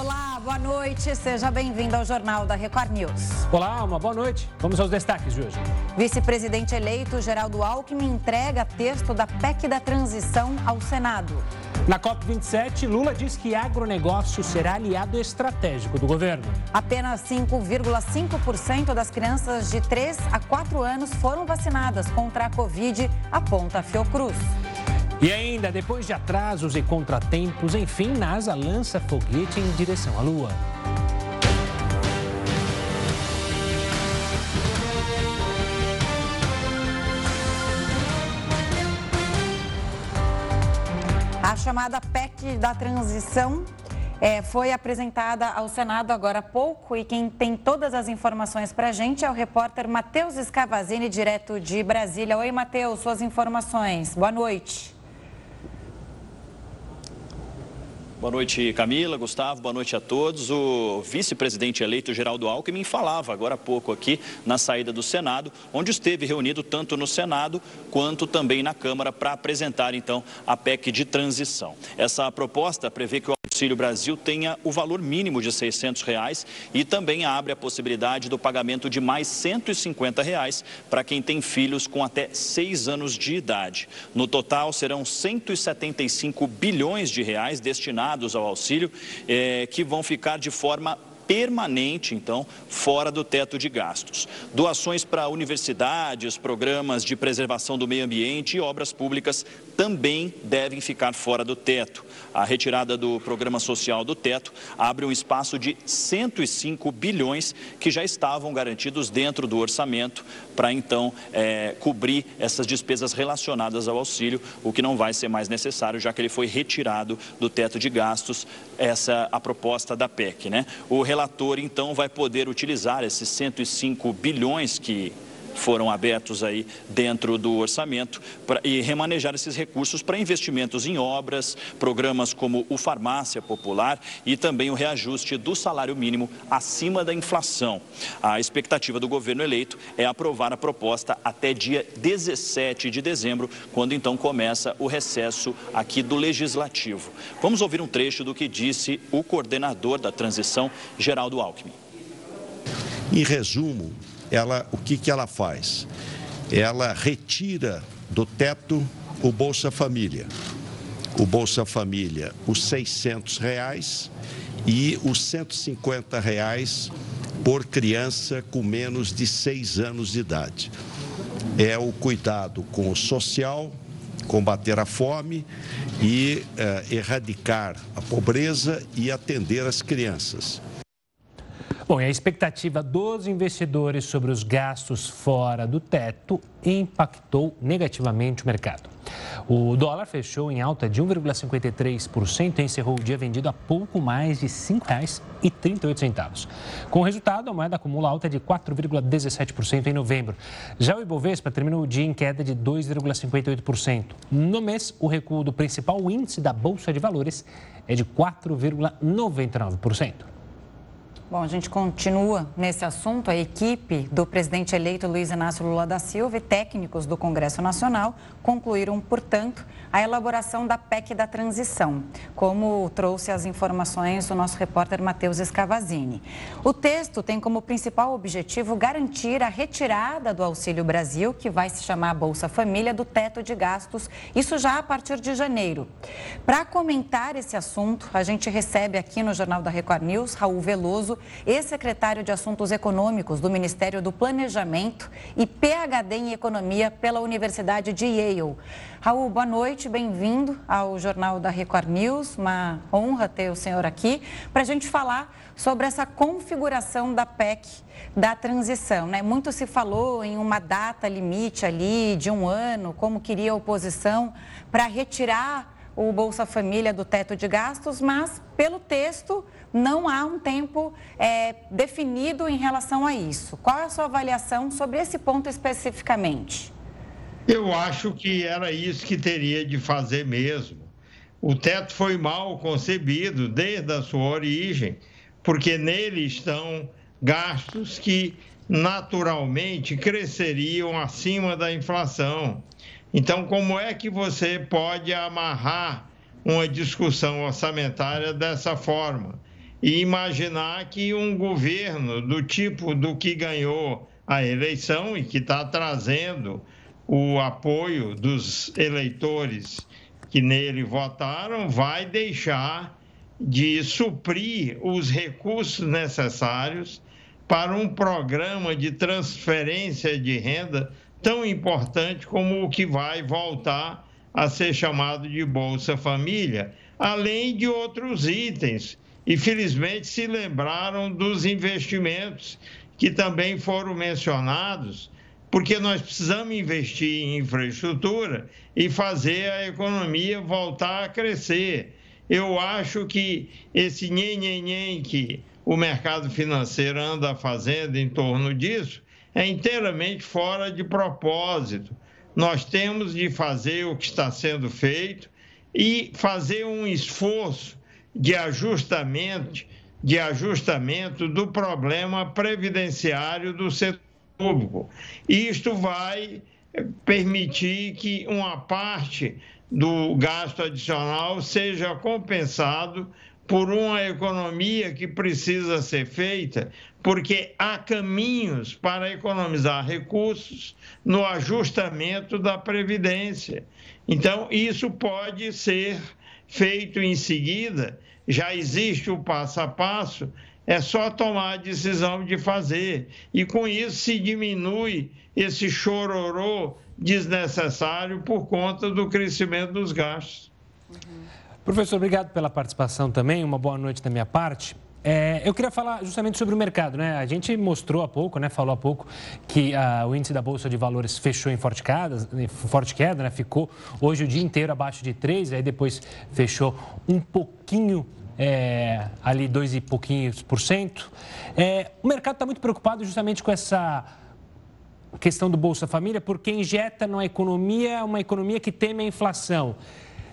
Olá, boa noite. Seja bem-vindo ao Jornal da Record News. Olá, uma boa noite. Vamos aos destaques de hoje. Vice-presidente eleito Geraldo Alckmin entrega texto da PEC da transição ao Senado. Na COP27, Lula diz que agronegócio será aliado estratégico do governo. Apenas 5,5% das crianças de 3 a 4 anos foram vacinadas contra a Covid, aponta a Fiocruz. E ainda, depois de atrasos e contratempos, enfim, NASA lança foguete em direção à Lua. A chamada PEC da transição é, foi apresentada ao Senado agora há pouco e quem tem todas as informações para a gente é o repórter Matheus Escavazini, direto de Brasília. Oi, Matheus, suas informações. Boa noite. Boa noite, Camila, Gustavo, boa noite a todos. O vice-presidente eleito Geraldo Alckmin falava agora há pouco aqui na saída do Senado, onde esteve reunido tanto no Senado quanto também na Câmara para apresentar então a PEC de transição. Essa proposta prevê que o Auxílio Brasil tenha o valor mínimo de 600 reais e também abre a possibilidade do pagamento de mais 150 reais para quem tem filhos com até 6 anos de idade. No total, serão 175 bilhões de reais destinados ao auxílio, eh, que vão ficar de forma permanente, então, fora do teto de gastos. Doações para universidades, programas de preservação do meio ambiente e obras públicas também devem ficar fora do teto. A retirada do programa social do teto abre um espaço de 105 bilhões que já estavam garantidos dentro do orçamento para então é, cobrir essas despesas relacionadas ao auxílio, o que não vai ser mais necessário, já que ele foi retirado do teto de gastos, essa a proposta da PEC. Né? O relator, então, vai poder utilizar esses 105 bilhões que foram abertos aí dentro do orçamento pra, e remanejar esses recursos para investimentos em obras, programas como o Farmácia Popular e também o reajuste do salário mínimo acima da inflação. A expectativa do governo eleito é aprovar a proposta até dia 17 de dezembro, quando então começa o recesso aqui do Legislativo. Vamos ouvir um trecho do que disse o coordenador da transição, Geraldo Alckmin. Em resumo, ela, o que, que ela faz? Ela retira do teto o Bolsa Família. O Bolsa Família, os 600 reais e os 150 reais por criança com menos de seis anos de idade. É o cuidado com o social, combater a fome e eh, erradicar a pobreza e atender as crianças. Bom, e a expectativa dos investidores sobre os gastos fora do teto impactou negativamente o mercado. O dólar fechou em alta de 1,53% e encerrou o dia vendido a pouco mais de R$ 5,38. Com o resultado, a moeda acumula alta de 4,17% em novembro. Já o Ibovespa terminou o dia em queda de 2,58%. No mês, o recuo do principal índice da Bolsa de Valores é de 4,99%. Bom, a gente continua nesse assunto. A equipe do presidente eleito Luiz Inácio Lula da Silva e técnicos do Congresso Nacional concluíram, portanto, a elaboração da PEC da transição, como trouxe as informações o nosso repórter Matheus Escavazini. O texto tem como principal objetivo garantir a retirada do Auxílio Brasil, que vai se chamar Bolsa Família, do teto de gastos, isso já a partir de janeiro. Para comentar esse assunto, a gente recebe aqui no Jornal da Record News Raul Veloso, ex-secretário de Assuntos Econômicos do Ministério do Planejamento e PhD em Economia pela Universidade de Yale. Raul, boa noite, bem-vindo ao Jornal da Record News. Uma honra ter o senhor aqui para a gente falar sobre essa configuração da PEC da transição. Né? Muito se falou em uma data limite ali de um ano, como queria a oposição, para retirar o Bolsa Família do teto de gastos, mas pelo texto não há um tempo é, definido em relação a isso. Qual é a sua avaliação sobre esse ponto especificamente? Eu acho que era isso que teria de fazer mesmo. O teto foi mal concebido desde a sua origem, porque nele estão gastos que naturalmente cresceriam acima da inflação. Então, como é que você pode amarrar uma discussão orçamentária dessa forma? E imaginar que um governo do tipo do que ganhou a eleição e que está trazendo o apoio dos eleitores que nele votaram vai deixar de suprir os recursos necessários para um programa de transferência de renda tão importante como o que vai voltar a ser chamado de Bolsa Família, além de outros itens. E felizmente se lembraram dos investimentos que também foram mencionados, porque nós precisamos investir em infraestrutura e fazer a economia voltar a crescer. Eu acho que esse nhen, que o mercado financeiro anda fazendo em torno disso é inteiramente fora de propósito. Nós temos de fazer o que está sendo feito e fazer um esforço de ajustamento, de ajustamento do problema previdenciário do setor público. Isto vai permitir que uma parte do gasto adicional seja compensado por uma economia que precisa ser feita, porque há caminhos para economizar recursos no ajustamento da Previdência. Então, isso pode ser feito em seguida, já existe o passo a passo, é só tomar a decisão de fazer. E com isso se diminui esse chororô desnecessário por conta do crescimento dos gastos. Uhum. Professor, obrigado pela participação também. Uma boa noite da minha parte. É, eu queria falar justamente sobre o mercado, né? A gente mostrou há pouco, né? Falou há pouco que ah, o índice da Bolsa de Valores fechou em forte queda, forte queda, né? Ficou hoje o dia inteiro abaixo de 3, aí depois fechou um pouquinho é, ali dois e pouquinhos por cento. É, o mercado está muito preocupado justamente com essa questão do Bolsa Família, porque injeta na economia uma economia que teme a inflação.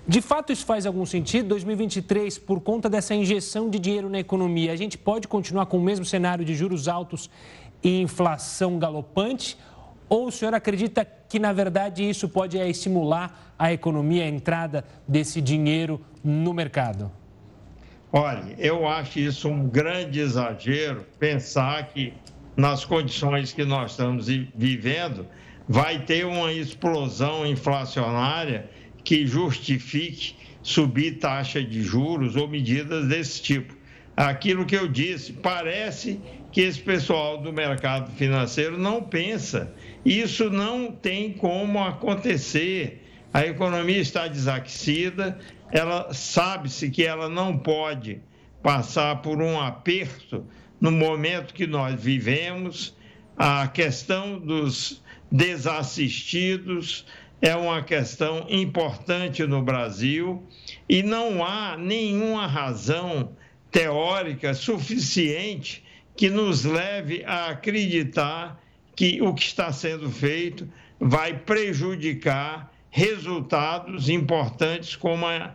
De fato, isso faz algum sentido? 2023, por conta dessa injeção de dinheiro na economia, a gente pode continuar com o mesmo cenário de juros altos e inflação galopante? Ou o senhor acredita que, na verdade, isso pode é, estimular a economia, a entrada desse dinheiro no mercado? Olha, eu acho isso um grande exagero pensar que, nas condições que nós estamos vivendo, vai ter uma explosão inflacionária que justifique subir taxa de juros ou medidas desse tipo. Aquilo que eu disse, parece que esse pessoal do mercado financeiro não pensa. Isso não tem como acontecer. A economia está desaquecida, ela sabe-se que ela não pode passar por um aperto no momento que nós vivemos. A questão dos desassistidos, é uma questão importante no Brasil e não há nenhuma razão teórica suficiente que nos leve a acreditar que o que está sendo feito vai prejudicar resultados importantes como a,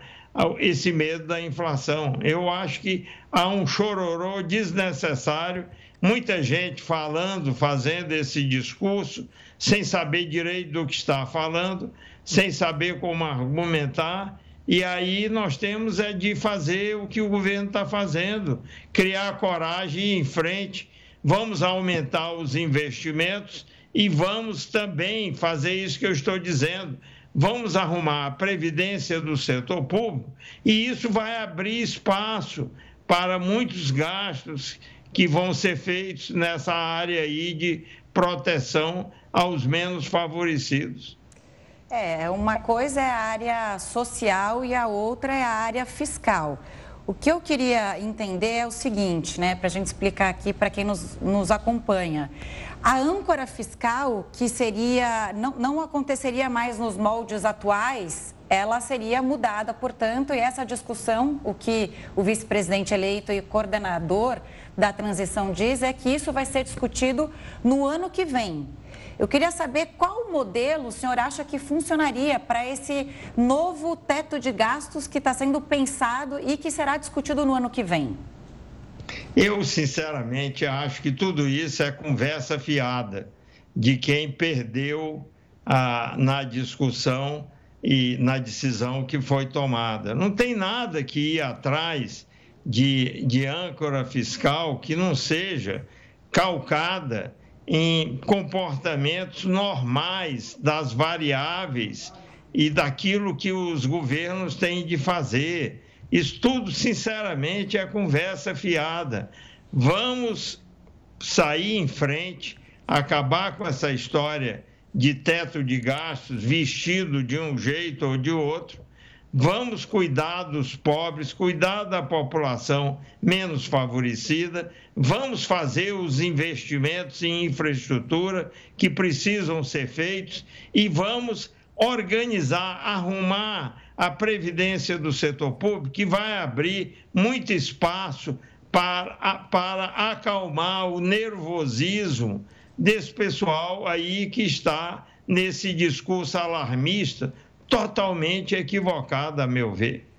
esse medo da inflação. Eu acho que há um chororô desnecessário, muita gente falando, fazendo esse discurso sem saber direito do que está falando, sem saber como argumentar. E aí nós temos é de fazer o que o governo está fazendo, criar coragem e ir em frente. Vamos aumentar os investimentos e vamos também fazer isso que eu estou dizendo. Vamos arrumar a previdência do setor público e isso vai abrir espaço para muitos gastos que vão ser feitos nessa área aí de proteção aos menos favorecidos. É, uma coisa é a área social e a outra é a área fiscal. O que eu queria entender é o seguinte, né, para a gente explicar aqui para quem nos, nos acompanha. A âncora fiscal, que seria, não, não aconteceria mais nos moldes atuais, ela seria mudada, portanto, e essa discussão, o que o vice-presidente eleito e coordenador da transição diz, é que isso vai ser discutido no ano que vem. Eu queria saber qual modelo o senhor acha que funcionaria para esse novo teto de gastos que está sendo pensado e que será discutido no ano que vem. Eu, sinceramente, acho que tudo isso é conversa fiada de quem perdeu a, na discussão e na decisão que foi tomada. Não tem nada que ir atrás de, de âncora fiscal que não seja calcada em comportamentos normais das variáveis e daquilo que os governos têm de fazer. Isso tudo, sinceramente, é conversa fiada. Vamos sair em frente, acabar com essa história de teto de gastos vestido de um jeito ou de outro. Vamos cuidar dos pobres, cuidar da população menos favorecida, vamos fazer os investimentos em infraestrutura que precisam ser feitos e vamos organizar, arrumar a previdência do setor público, que vai abrir muito espaço para, para acalmar o nervosismo desse pessoal aí que está nesse discurso alarmista totalmente equivocado, a meu ver.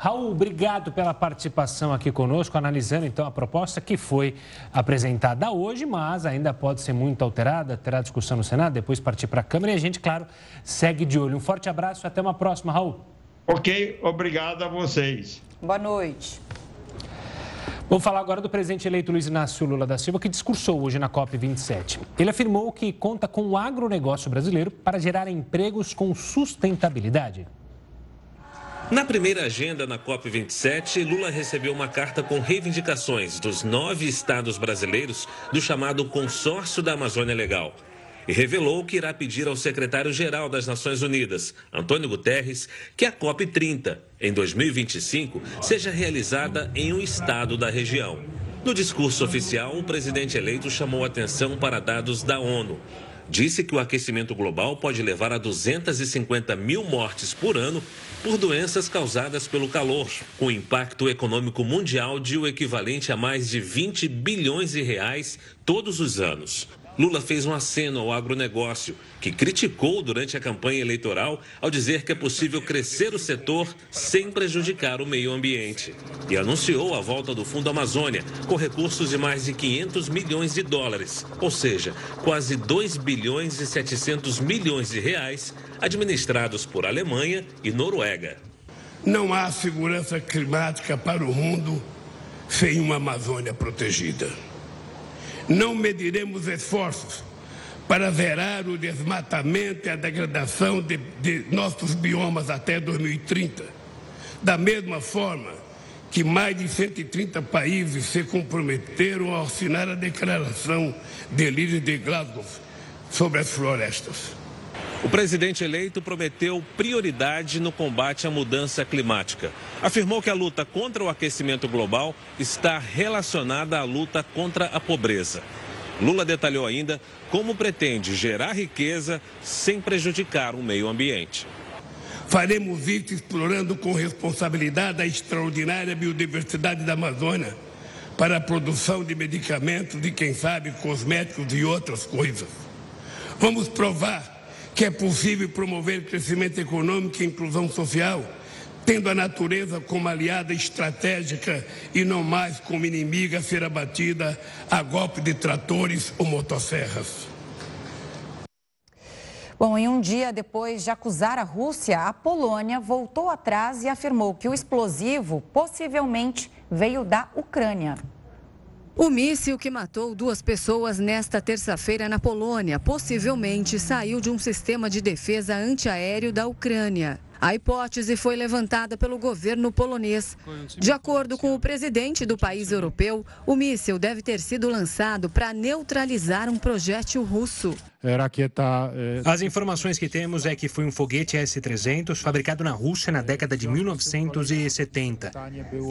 Raul, obrigado pela participação aqui conosco, analisando então a proposta que foi apresentada hoje, mas ainda pode ser muito alterada, terá discussão no Senado, depois partir para a Câmara e a gente, claro, segue de olho. Um forte abraço e até uma próxima, Raul. Ok, obrigado a vocês. Boa noite. Vamos falar agora do presidente eleito Luiz Inácio Lula da Silva, que discursou hoje na COP27. Ele afirmou que conta com o agronegócio brasileiro para gerar empregos com sustentabilidade. Na primeira agenda na COP27, Lula recebeu uma carta com reivindicações dos nove estados brasileiros do chamado Consórcio da Amazônia Legal e revelou que irá pedir ao secretário-geral das Nações Unidas, Antônio Guterres, que a COP30, em 2025, seja realizada em um estado da região. No discurso oficial, o presidente eleito chamou atenção para dados da ONU. Disse que o aquecimento global pode levar a 250 mil mortes por ano por doenças causadas pelo calor, com impacto econômico mundial de o equivalente a mais de 20 bilhões de reais todos os anos. Lula fez um aceno ao agronegócio, que criticou durante a campanha eleitoral ao dizer que é possível crescer o setor sem prejudicar o meio ambiente. E anunciou a volta do Fundo Amazônia, com recursos de mais de 500 milhões de dólares, ou seja, quase 2 bilhões e 700 milhões de reais, administrados por Alemanha e Noruega. Não há segurança climática para o mundo sem uma Amazônia protegida. Não mediremos esforços para zerar o desmatamento e a degradação de, de nossos biomas até 2030. Da mesma forma que mais de 130 países se comprometeram a assinar a declaração de líderes de Glasgow sobre as florestas. O presidente eleito prometeu prioridade no combate à mudança climática. Afirmou que a luta contra o aquecimento global está relacionada à luta contra a pobreza. Lula detalhou ainda como pretende gerar riqueza sem prejudicar o meio ambiente. Faremos isso explorando com responsabilidade a extraordinária biodiversidade da Amazônia para a produção de medicamentos e, quem sabe, cosméticos e outras coisas. Vamos provar que é possível promover crescimento econômico e inclusão social, tendo a natureza como aliada estratégica e não mais como inimiga a ser abatida a golpe de tratores ou motosserras. Bom, em um dia depois de acusar a Rússia, a Polônia voltou atrás e afirmou que o explosivo possivelmente veio da Ucrânia. O míssil que matou duas pessoas nesta terça-feira na Polônia possivelmente saiu de um sistema de defesa antiaéreo da Ucrânia. A hipótese foi levantada pelo governo polonês. De acordo com o presidente do país europeu, o míssil deve ter sido lançado para neutralizar um projétil russo. É, é, As informações que temos é que foi um foguete S-300 fabricado na Rússia na década de 1970.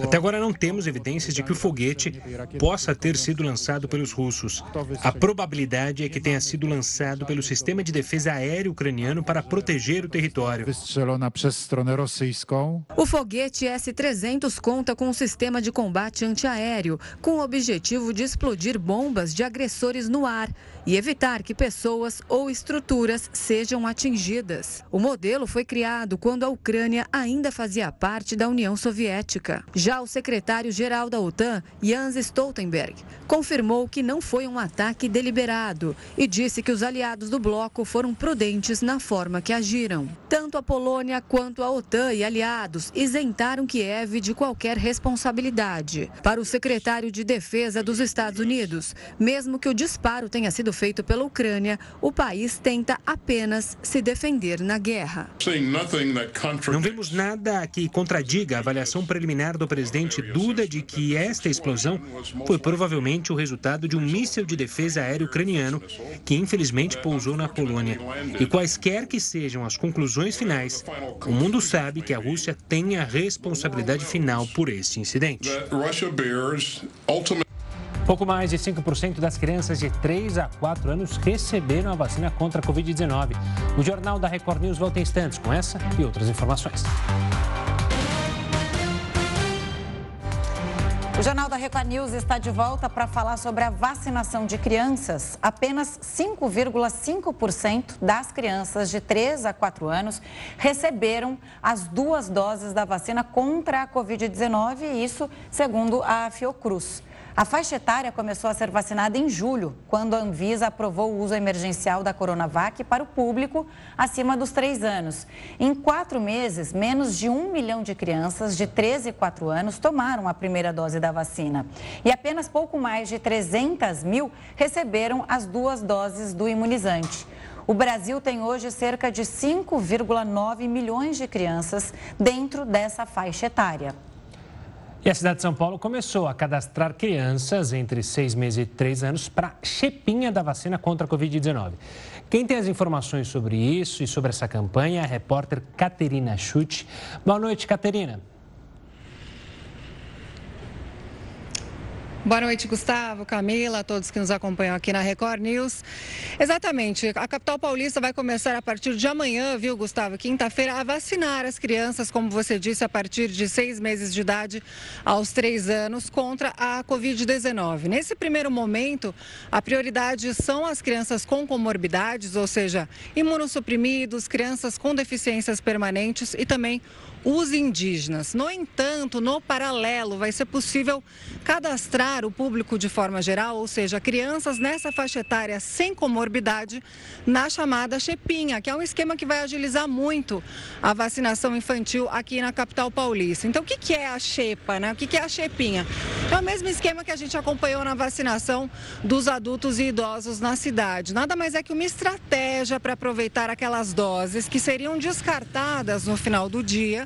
Até agora não temos evidências de que o foguete possa ter sido lançado pelos russos. A probabilidade é que tenha sido lançado pelo sistema de defesa aéreo ucraniano para proteger o território. O foguete S-300 conta com um sistema de combate antiaéreo, com o objetivo de explodir bombas de agressores no ar e evitar que pessoas ou estruturas sejam atingidas. O modelo foi criado quando a Ucrânia ainda fazia parte da União Soviética. Já o secretário-geral da OTAN, Jens Stoltenberg, confirmou que não foi um ataque deliberado e disse que os aliados do bloco foram prudentes na forma que agiram. Tanto a Polônia quanto a OTAN e aliados isentaram Kiev de qualquer responsabilidade. Para o secretário de Defesa dos Estados Unidos, mesmo que o disparo tenha sido feito pela Ucrânia, o país tenta apenas se defender na guerra. Não vemos nada que contradiga a avaliação preliminar do presidente Duda de que esta explosão foi provavelmente o resultado de um míssil de defesa aéreo ucraniano que infelizmente pousou na Polônia. E quaisquer que sejam as conclusões finais, o mundo sabe que a Rússia tem a responsabilidade final por este incidente. Pouco mais de 5% das crianças de 3 a 4 anos receberam a vacina contra a Covid-19. O Jornal da Record News volta em instantes com essa e outras informações. O Jornal da Record News está de volta para falar sobre a vacinação de crianças. Apenas 5,5% das crianças de 3 a 4 anos receberam as duas doses da vacina contra a Covid-19, isso segundo a Fiocruz. A faixa etária começou a ser vacinada em julho, quando a Anvisa aprovou o uso emergencial da Coronavac para o público acima dos três anos. Em quatro meses, menos de um milhão de crianças de 13 e 4 anos tomaram a primeira dose da vacina. E apenas pouco mais de 300 mil receberam as duas doses do imunizante. O Brasil tem hoje cerca de 5,9 milhões de crianças dentro dessa faixa etária. E a cidade de São Paulo começou a cadastrar crianças entre seis meses e três anos para chepinha da vacina contra a Covid-19. Quem tem as informações sobre isso e sobre essa campanha é a repórter Caterina Schutt. Boa noite, Caterina. Boa noite, Gustavo, Camila, todos que nos acompanham aqui na Record News. Exatamente, a capital paulista vai começar a partir de amanhã, viu, Gustavo, quinta-feira, a vacinar as crianças, como você disse, a partir de seis meses de idade aos três anos contra a Covid-19. Nesse primeiro momento, a prioridade são as crianças com comorbidades, ou seja, imunossuprimidos, crianças com deficiências permanentes e também os indígenas. No entanto, no paralelo, vai ser possível cadastrar o público de forma geral, ou seja, crianças nessa faixa etária sem comorbidade, na chamada Chepinha, que é um esquema que vai agilizar muito a vacinação infantil aqui na capital paulista. Então, o que é a Chepa, né? O que é a Chepinha? É o mesmo esquema que a gente acompanhou na vacinação dos adultos e idosos na cidade. Nada mais é que uma estratégia para aproveitar aquelas doses que seriam descartadas no final do dia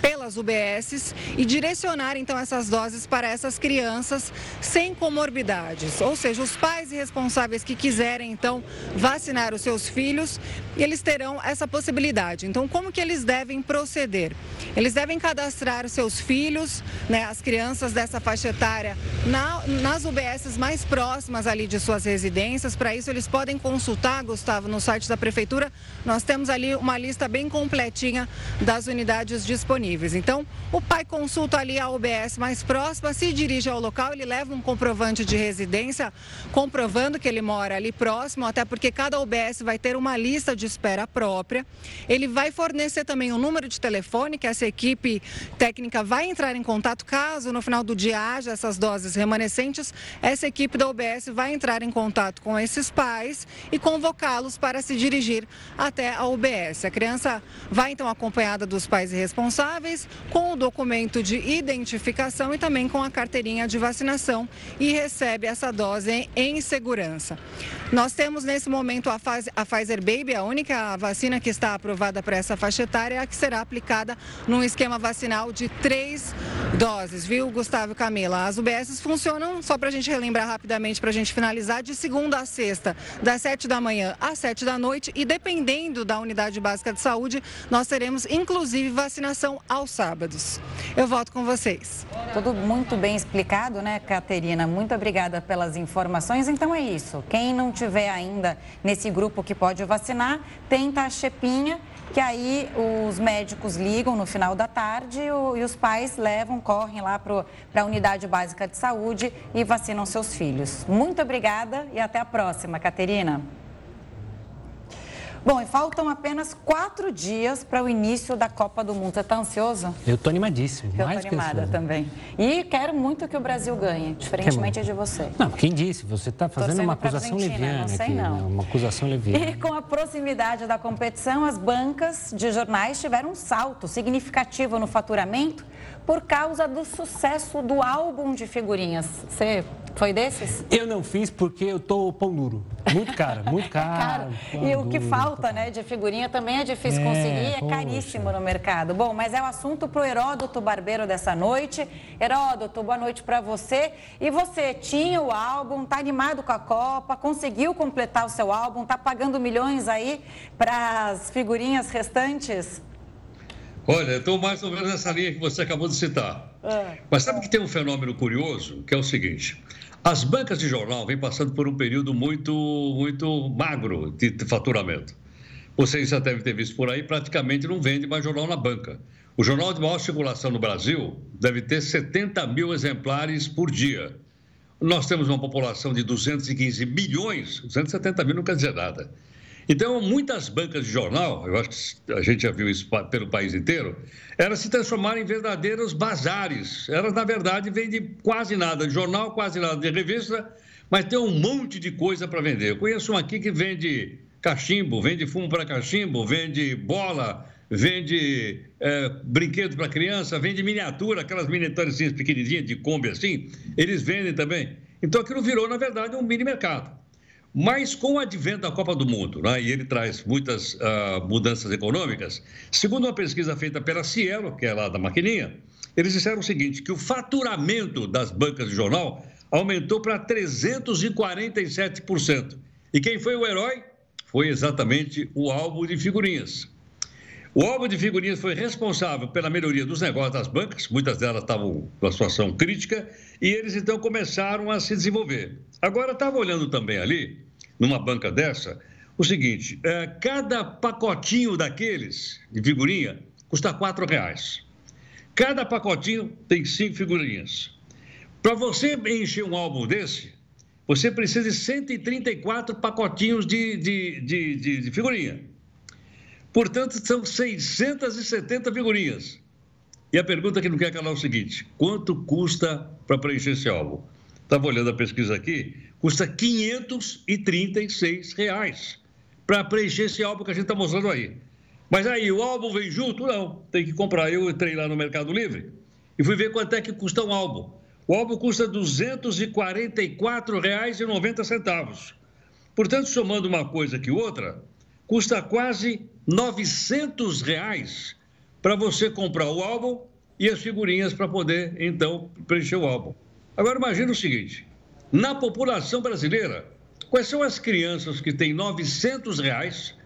pelas UBSs e direcionar então essas doses para essas crianças sem comorbidades, ou seja, os pais e responsáveis que quiserem então vacinar os seus filhos, eles terão essa possibilidade. Então, como que eles devem proceder? Eles devem cadastrar seus filhos, né, as crianças dessa faixa etária, na, nas UBSs mais próximas ali de suas residências. Para isso, eles podem consultar, Gustavo, no site da prefeitura. Nós temos ali uma lista bem completinha das unidades disponíveis. Então, o pai consulta ali a UBS mais próxima, se dirige ao local, ele leva um comprovante de residência, comprovando que ele mora ali próximo, até porque cada UBS vai ter uma lista de espera própria. Ele vai fornecer também um número de telefone que essa equipe técnica vai entrar em contato caso no final do dia haja essas doses remanescentes. Essa equipe da UBS vai entrar em contato com esses pais e convocá-los para se dirigir até a UBS. A criança vai então acompanhada dos pais responsáveis, com o documento de identificação e também com a carteirinha de vacinação e recebe essa dose em segurança. Nós temos nesse momento a, Pfizer Baby, a única vacina que está aprovada para essa faixa etária, que será aplicada num esquema vacinal de três doses, viu, Gustavo e Camila? As UBSs funcionam, só para a gente relembrar rapidamente, para a gente finalizar, de segunda a sexta, das sete da manhã às sete da noite e dependendo da unidade básica de saúde, nós teremos inclusive vacinação aos sábados. Eu volto com vocês. Tudo muito bem explicado, né, Caterina? Muito obrigada pelas informações. Então é isso. Quem não tiver ainda nesse grupo que pode vacinar, tenta a chepinha que aí os médicos ligam no final da tarde e os pais levam, correm lá para a unidade básica de saúde e vacinam seus filhos. Muito obrigada e até a próxima, Caterina. Bom, e faltam apenas quatro dias para o início da Copa do Mundo. Você está ansioso? Eu estou animadíssimo. Eu estou animada também. E quero muito que o Brasil ganhe, diferentemente de você. Não, quem disse? Você está fazendo uma acusação leviana não sei aqui. Não. Né? Uma acusação leviana. E com a proximidade da competição, as bancas de jornais tiveram um salto significativo no faturamento por causa do sucesso do álbum de figurinhas. Você foi desses? Eu não fiz porque eu tô pão duro. Muito caro, muito caro. e o que falta, né, de figurinha também é difícil é, conseguir, é caríssimo no mercado. Bom, mas é o assunto para o Heródoto Barbeiro dessa noite. Heródoto, boa noite para você. E você tinha o álbum, tá animado com a Copa, conseguiu completar o seu álbum, tá pagando milhões aí para as figurinhas restantes? Olha, estou mais ou menos nessa linha que você acabou de citar. É. Mas sabe que tem um fenômeno curioso, que é o seguinte: as bancas de jornal vêm passando por um período muito, muito magro de faturamento. Vocês já devem ter visto por aí, praticamente não vende mais jornal na banca. O jornal de maior circulação no Brasil deve ter 70 mil exemplares por dia. Nós temos uma população de 215 milhões, 270 mil não quer dizer nada. Então, muitas bancas de jornal, eu acho que a gente já viu isso pelo país inteiro, elas se transformaram em verdadeiros bazares. Elas, na verdade, vendem quase nada de jornal, quase nada de revista, mas tem um monte de coisa para vender. Eu conheço um aqui que vende cachimbo, vende fumo para cachimbo, vende bola, vende é, brinquedo para criança, vende miniatura, aquelas miniaturas pequenininhas de Kombi assim, eles vendem também. Então aquilo virou, na verdade, um mini mercado. Mas com o advento da Copa do Mundo, né, e ele traz muitas uh, mudanças econômicas, segundo uma pesquisa feita pela Cielo, que é lá da maquininha, eles disseram o seguinte, que o faturamento das bancas de jornal aumentou para 347%. E quem foi o herói? Foi exatamente o álbum de figurinhas. O álbum de figurinhas foi responsável pela melhoria dos negócios das bancas, muitas delas estavam numa situação crítica, e eles então começaram a se desenvolver. Agora, estava olhando também ali, numa banca dessa, o seguinte: é, cada pacotinho daqueles de figurinha custa R$ reais. Cada pacotinho tem cinco figurinhas. Para você encher um álbum desse, você precisa de 134 pacotinhos de, de, de, de, de figurinha. Portanto, são 670 figurinhas. E a pergunta que não quer calar é o seguinte: quanto custa para preencher esse álbum? Estava olhando a pesquisa aqui, custa 536 reais para preencher esse álbum que a gente está mostrando aí. Mas aí, o álbum vem junto? Não, tem que comprar. Eu entrei lá no Mercado Livre e fui ver quanto é que custa um álbum. O álbum custa R$ 244,90. Portanto, somando uma coisa que outra, custa quase 900 reais para você comprar o álbum e as figurinhas para poder, então, preencher o álbum. Agora, imagine o seguinte: na população brasileira, quais são as crianças que têm 900 reais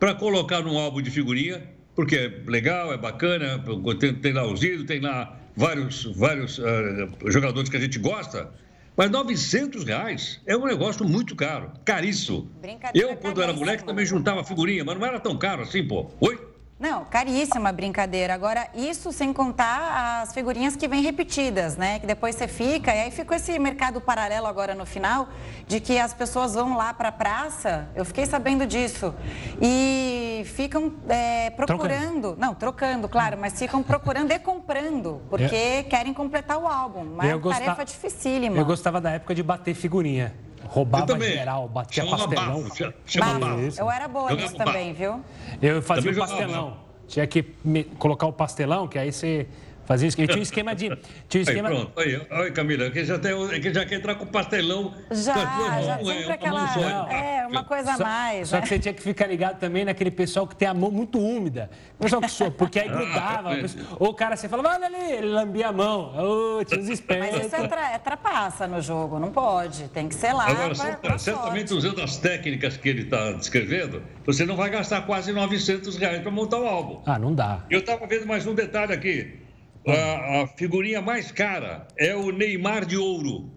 para colocar num álbum de figurinha? Porque é legal, é bacana, tem, tem lá os ídolos, tem lá vários, vários uh, jogadores que a gente gosta. Mas 900 reais é um negócio muito caro, caríssimo. Eu, quando era moleque, também juntava figurinha, mas não era tão caro assim, pô. Oi? Não, caríssima brincadeira. Agora, isso sem contar as figurinhas que vêm repetidas, né? Que depois você fica, e aí ficou esse mercado paralelo agora no final, de que as pessoas vão lá para a praça, eu fiquei sabendo disso, e ficam é, procurando, trocando. não, trocando, claro, mas ficam procurando e comprando, porque eu... querem completar o álbum. Mas é uma tarefa dificílima. Eu gostava da época de bater figurinha. Roubava geral, batia Chama pastelão. Bafo, chama bafo. Eu era boa nisso também, viu? Eu fazia também o pastelão. Tinha que me, colocar o pastelão, que aí você Fazia isso. tinha um esquema de. Tinha um esquema... Aí, pronto, aí, aí Camila, que já, tem, que já quer entrar com pastelão. Já, já mãos, sempre é, aquela. Mão é, uma coisa a mais. Só né? que você tinha que ficar ligado também naquele pessoal que tem a mão muito úmida. Pessoal que soa, porque aí ah, grudava. Ah, ou o cara, você falava, olha ali, ele lambia a mão. Oh, tinha os espertos. Mas isso é, tra é trapaça no jogo, não pode. Tem que ser lá. Agora, pra, pra certamente sorte. usando as técnicas que ele está descrevendo, você não vai gastar quase 900 reais para montar o álbum. Ah, não dá. Eu estava vendo mais um detalhe aqui. A, a figurinha mais cara é o Neymar de ouro.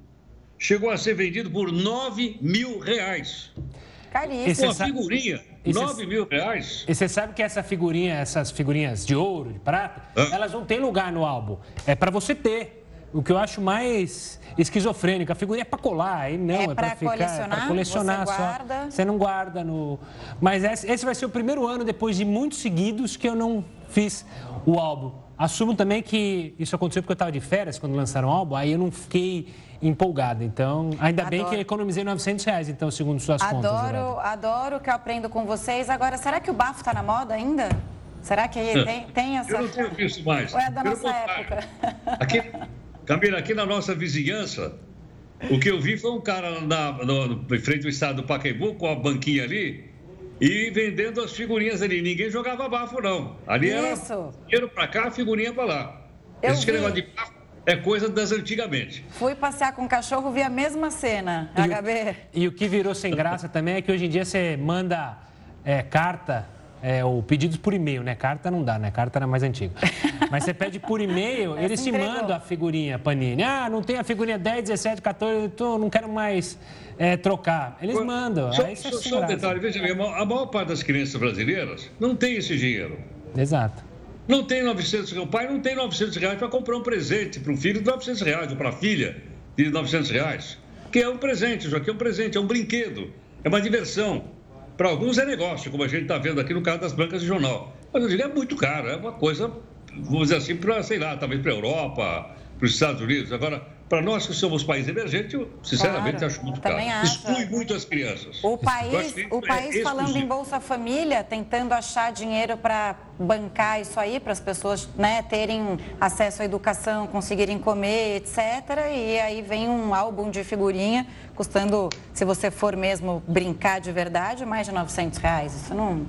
Chegou a ser vendido por 9 mil reais. Caríssimo. Uma figurinha, e 9 mil reais. E você sabe que essa figurinha, essas figurinhas de ouro, de prata, ah. elas não têm lugar no álbum. É para você ter. o que eu acho mais esquizofrênico. A figurinha é para colar, aí não, é, é para ficar, colecionar, é para colecionar você só. Guarda. Você não guarda no. Mas esse vai ser o primeiro ano depois de muitos seguidos que eu não fiz o álbum. Assumo também que isso aconteceu porque eu estava de férias quando lançaram o álbum, aí eu não fiquei empolgada. Então, ainda adoro. bem que economizei 900 reais, então, segundo suas adoro, contas. Adoro, adoro que eu aprendo com vocês. Agora, será que o bafo está na moda ainda? Será que tem, tem essa... Eu não tenho visto mais. Ou é da nossa época? Aqui, Camila, aqui na nossa vizinhança, o que eu vi foi um cara na, no, em frente ao estado do Pacaembu, com a banquinha ali, e vendendo as figurinhas ali. Ninguém jogava bafo, não. Ali Isso. era dinheiro para cá, figurinha para lá. Eu Esse vi. negócio de bafo é coisa das antigamente. Fui passear com o cachorro, vi a mesma cena, e HB. O, e o que virou sem graça também é que hoje em dia você manda é, carta é, ou pedidos por e-mail, né? Carta não dá, né? Carta era mais antigo. Mas você pede por e-mail, eles te mandam a figurinha, Panini. Ah, não tem a figurinha 10, 17, 14, tô, não quero mais é, trocar. Eles mandam. Só, só, só um detalhe, veja bem, a maior parte das crianças brasileiras não tem esse dinheiro. Exato. Não tem 900 reais. O pai não tem 900 reais para comprar um presente para um filho de 900 reais ou para a filha de 900 reais. Que é um presente, isso aqui é um presente, é um brinquedo, é uma diversão. Para alguns é negócio, como a gente está vendo aqui no caso das bancas de jornal. Mas eu digo, é muito caro, é uma coisa, vamos dizer assim, para, sei lá, talvez para a Europa, para os Estados Unidos. Agora, para nós que somos país emergente, eu sinceramente claro, acho muito caro. Acho. Exclui muito as crianças. O país, o país é falando em Bolsa Família, tentando achar dinheiro para bancar isso aí, para as pessoas né, terem acesso à educação, conseguirem comer, etc. E aí vem um álbum de figurinha custando, se você for mesmo brincar de verdade, mais de 900 reais. Isso não,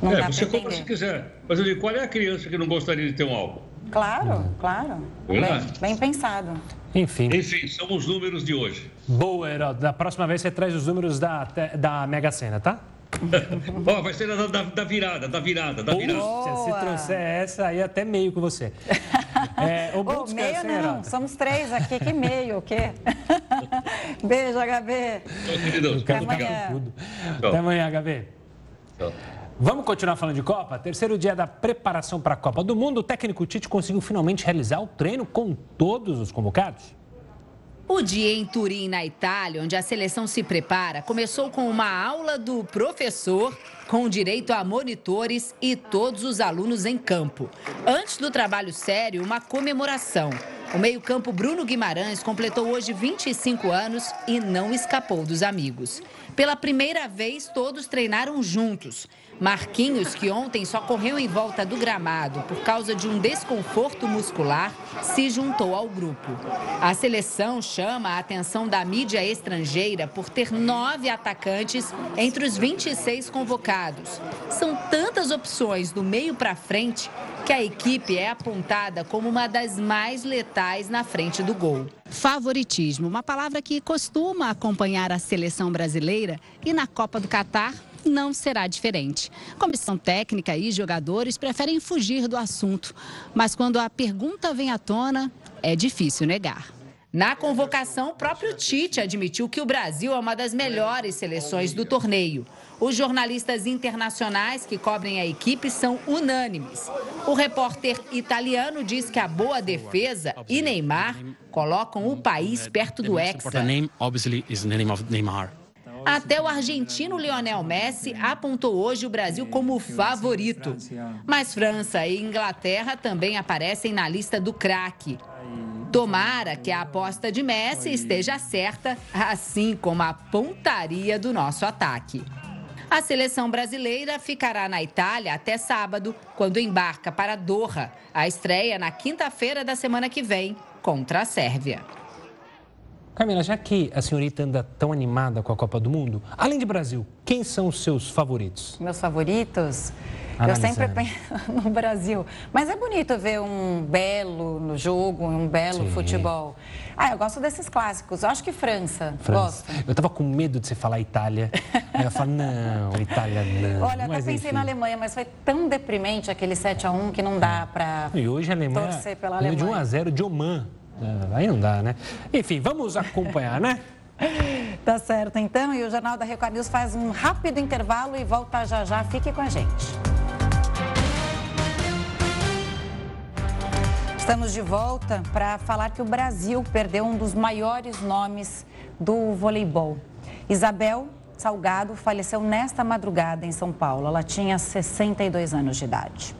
não é, dá você compra se quiser. Mas eu digo, qual é a criança que não gostaria de ter um álbum? Claro, claro. Bem, bem, pensado. Enfim. Enfim, são os números de hoje. Boa, Heródoto. Da próxima vez você traz os números da, da Mega Sena, tá? oh, vai ser da, da, da, virada, da virada, da virada. Boa. Se trouxer essa, aí até meio com você. É, o oh, meio não, somos três aqui, que meio, o quê? Beijo, HB. Até amanhã. Até amanhã, HB. Tchau. Vamos continuar falando de Copa? Terceiro dia da preparação para a Copa do Mundo, o técnico Tite conseguiu finalmente realizar o treino com todos os convocados. O dia em Turim, na Itália, onde a seleção se prepara, começou com uma aula do professor, com direito a monitores e todos os alunos em campo. Antes do trabalho sério, uma comemoração. O meio-campo Bruno Guimarães completou hoje 25 anos e não escapou dos amigos. Pela primeira vez, todos treinaram juntos. Marquinhos, que ontem só correu em volta do gramado por causa de um desconforto muscular, se juntou ao grupo. A seleção chama a atenção da mídia estrangeira por ter nove atacantes entre os 26 convocados. São tantas opções do meio para frente que a equipe é apontada como uma das mais letais na frente do gol. Favoritismo, uma palavra que costuma acompanhar a seleção brasileira e na Copa do Catar não será diferente. Comissão técnica e jogadores preferem fugir do assunto, mas quando a pergunta vem à tona, é difícil negar. Na convocação, o próprio Tite admitiu que o Brasil é uma das melhores seleções do torneio. Os jornalistas internacionais que cobrem a equipe são unânimes. O repórter italiano diz que a boa defesa e Neymar colocam o país perto do Hexa. Até o argentino Lionel Messi apontou hoje o Brasil como favorito. Mas França e Inglaterra também aparecem na lista do craque. Tomara que a aposta de Messi esteja certa, assim como a pontaria do nosso ataque. A seleção brasileira ficará na Itália até sábado, quando embarca para Doha, a estreia na quinta-feira da semana que vem contra a Sérvia. Camila, já que a senhorita anda tão animada com a Copa do Mundo, além de Brasil, quem são os seus favoritos? Meus favoritos? Eu sempre penso no Brasil. Mas é bonito ver um belo no jogo, um belo Sim. futebol. Ah, eu gosto desses clássicos. Eu acho que França. França. Gosto. Eu tava com medo de você falar Itália. Aí eu falo, não, Itália não. Olha, até pensei enfim. na Alemanha, mas foi tão deprimente aquele 7x1 que não dá para. E hoje a Alemanha. Torcer pela Alemanha. De 1x0 de Oman. É, aí não dá, né? Enfim, vamos acompanhar, né? Tá certo, então. E o Jornal da Record News faz um rápido intervalo e volta já já. Fique com a gente. Estamos de volta para falar que o Brasil perdeu um dos maiores nomes do voleibol. Isabel Salgado faleceu nesta madrugada em São Paulo. Ela tinha 62 anos de idade.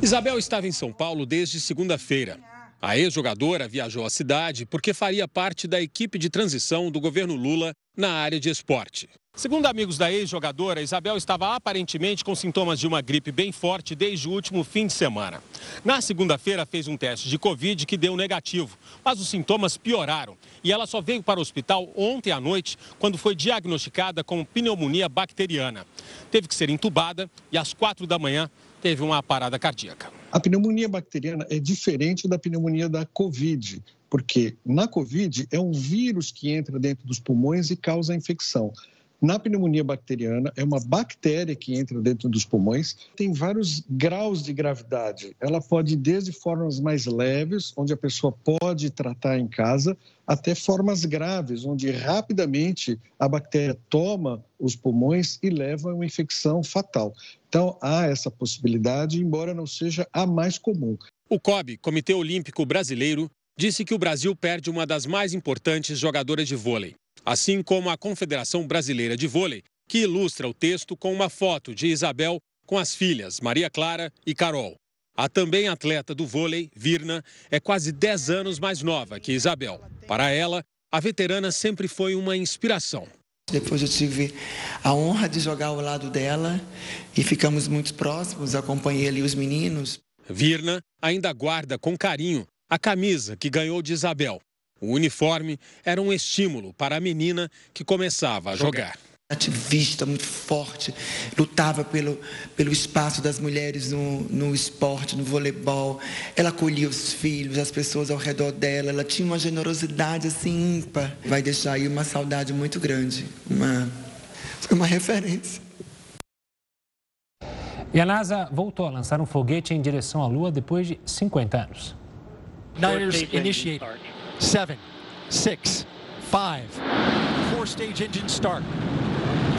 Isabel estava em São Paulo desde segunda-feira. A ex-jogadora viajou à cidade porque faria parte da equipe de transição do governo Lula na área de esporte. Segundo amigos da ex-jogadora, Isabel estava aparentemente com sintomas de uma gripe bem forte desde o último fim de semana. Na segunda-feira, fez um teste de Covid que deu negativo, mas os sintomas pioraram e ela só veio para o hospital ontem à noite, quando foi diagnosticada com pneumonia bacteriana. Teve que ser entubada e às quatro da manhã teve uma parada cardíaca. A pneumonia bacteriana é diferente da pneumonia da Covid, porque na Covid é um vírus que entra dentro dos pulmões e causa infecção. Na pneumonia bacteriana, é uma bactéria que entra dentro dos pulmões, tem vários graus de gravidade. Ela pode desde formas mais leves, onde a pessoa pode tratar em casa, até formas graves, onde rapidamente a bactéria toma os pulmões e leva a uma infecção fatal. Então, há essa possibilidade, embora não seja a mais comum. O COB, Comitê Olímpico Brasileiro, disse que o Brasil perde uma das mais importantes jogadoras de vôlei assim como a Confederação Brasileira de Vôlei, que ilustra o texto com uma foto de Isabel com as filhas Maria Clara e Carol. A também atleta do vôlei, Virna, é quase 10 anos mais nova que Isabel. Para ela, a veterana sempre foi uma inspiração. Depois eu tive a honra de jogar ao lado dela e ficamos muito próximos, acompanhei ali os meninos. Virna ainda guarda com carinho a camisa que ganhou de Isabel o uniforme era um estímulo para a menina que começava a jogar. Ativista muito forte, lutava pelo, pelo espaço das mulheres no, no esporte, no voleibol. Ela acolhia os filhos, as pessoas ao redor dela. Ela tinha uma generosidade assim ímpar. Vai deixar aí uma saudade muito grande, uma, uma referência. E a NASA voltou a lançar um foguete em direção à Lua depois de 50 anos. Niners initiate seven, six, five, four stage engine start.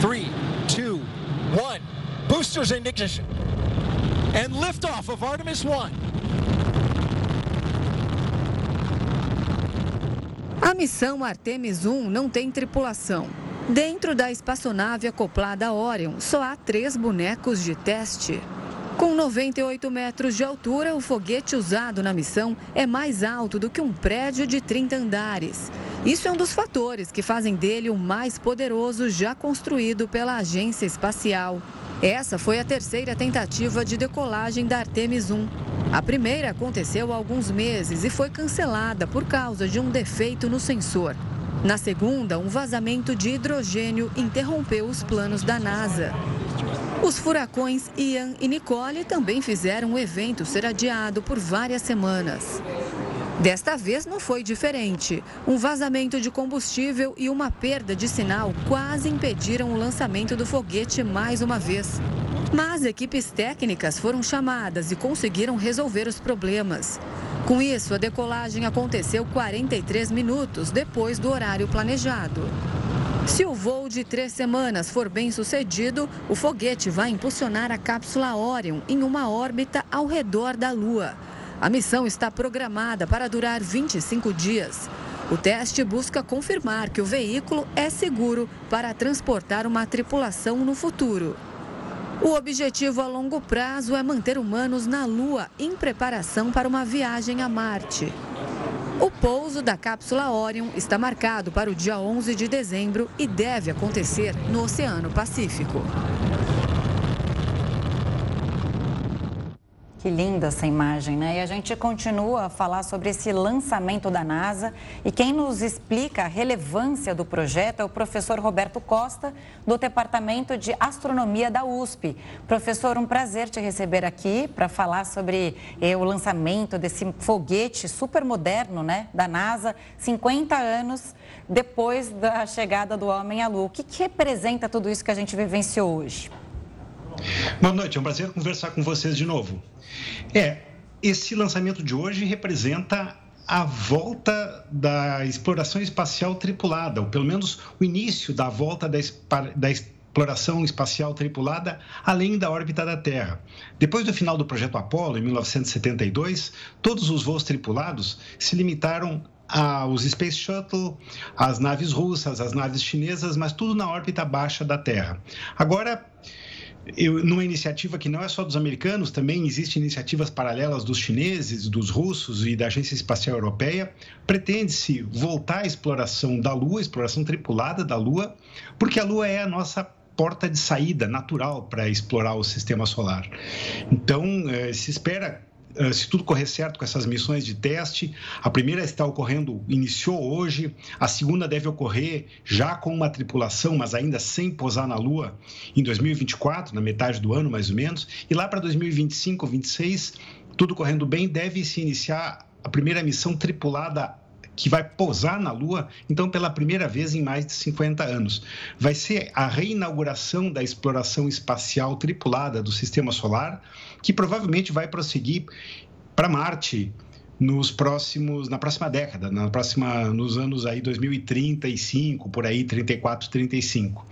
Three, two, one. Boosters in ignition. And liftoff of Artemis 1. A missão Artemis 1 não tem tripulação. Dentro da espaçonave acoplada a Orion, só há três bonecos de teste. Com 98 metros de altura, o foguete usado na missão é mais alto do que um prédio de 30 andares. Isso é um dos fatores que fazem dele o mais poderoso já construído pela agência espacial. Essa foi a terceira tentativa de decolagem da Artemis 1. A primeira aconteceu há alguns meses e foi cancelada por causa de um defeito no sensor. Na segunda, um vazamento de hidrogênio interrompeu os planos da NASA. Os furacões Ian e Nicole também fizeram o evento ser adiado por várias semanas. Desta vez não foi diferente. Um vazamento de combustível e uma perda de sinal quase impediram o lançamento do foguete mais uma vez. Mas equipes técnicas foram chamadas e conseguiram resolver os problemas. Com isso, a decolagem aconteceu 43 minutos depois do horário planejado. Se o voo de três semanas for bem sucedido, o foguete vai impulsionar a cápsula Orion em uma órbita ao redor da Lua. A missão está programada para durar 25 dias. O teste busca confirmar que o veículo é seguro para transportar uma tripulação no futuro. O objetivo a longo prazo é manter humanos na Lua em preparação para uma viagem a Marte. O pouso da cápsula Orion está marcado para o dia 11 de dezembro e deve acontecer no Oceano Pacífico. Que linda essa imagem, né? E a gente continua a falar sobre esse lançamento da NASA. E quem nos explica a relevância do projeto é o professor Roberto Costa, do Departamento de Astronomia da USP. Professor, um prazer te receber aqui para falar sobre eh, o lançamento desse foguete super moderno, né? Da NASA, 50 anos depois da chegada do homem à Lua. O que, que representa tudo isso que a gente vivenciou hoje? Boa noite, é um prazer conversar com vocês de novo. É, esse lançamento de hoje representa a volta da exploração espacial tripulada, ou pelo menos o início da volta da, da exploração espacial tripulada além da órbita da Terra. Depois do final do projeto Apollo, em 1972, todos os voos tripulados se limitaram aos Space Shuttle, às naves russas, às naves chinesas, mas tudo na órbita baixa da Terra. Agora, eu, numa iniciativa que não é só dos americanos, também existem iniciativas paralelas dos chineses, dos russos e da Agência Espacial Europeia. Pretende-se voltar à exploração da Lua, exploração tripulada da Lua, porque a Lua é a nossa porta de saída natural para explorar o sistema solar. Então, eh, se espera se tudo correr certo com essas missões de teste, a primeira está ocorrendo, iniciou hoje, a segunda deve ocorrer já com uma tripulação, mas ainda sem pousar na Lua, em 2024, na metade do ano mais ou menos, e lá para 2025, 26, tudo correndo bem, deve se iniciar a primeira missão tripulada que vai pousar na Lua, então, pela primeira vez em mais de 50 anos. Vai ser a reinauguração da exploração espacial tripulada do sistema solar, que provavelmente vai prosseguir para Marte nos próximos na próxima década, na próxima nos anos aí 2035, por aí 34, 35.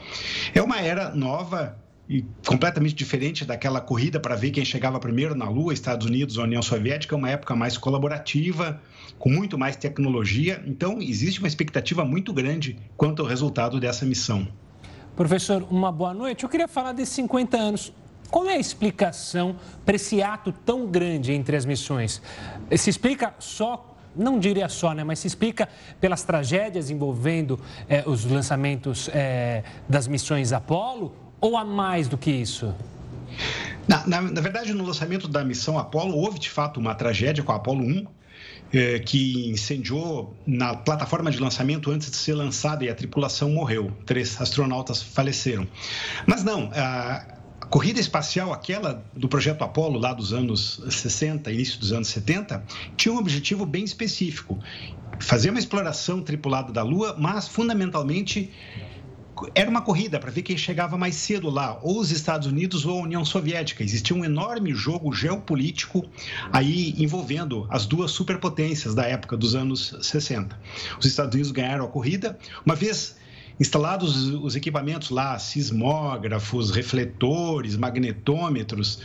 É uma era nova e completamente diferente daquela corrida para ver quem chegava primeiro na Lua, Estados Unidos ou União Soviética, uma época mais colaborativa, com muito mais tecnologia. Então, existe uma expectativa muito grande quanto ao resultado dessa missão. Professor, uma boa noite. Eu queria falar desses 50 anos. Qual é a explicação para esse ato tão grande entre as missões? Se explica só não diria só, né, mas se explica pelas tragédias envolvendo eh, os lançamentos eh, das missões Apolo ou há mais do que isso? Na, na, na, verdade, no lançamento da missão Apolo, houve de fato uma tragédia com a Apolo 1, é, que incendiou na plataforma de lançamento antes de ser lançada e a tripulação morreu. Três astronautas faleceram. Mas não, a corrida espacial, aquela do projeto Apollo, lá dos anos 60, início dos anos 70, tinha um objetivo bem específico: fazer uma exploração tripulada da Lua, mas fundamentalmente era uma corrida para ver quem chegava mais cedo lá, ou os Estados Unidos ou a União Soviética. Existia um enorme jogo geopolítico aí envolvendo as duas superpotências da época dos anos 60. Os Estados Unidos ganharam a corrida, uma vez instalados os equipamentos lá, sismógrafos, refletores, magnetômetros,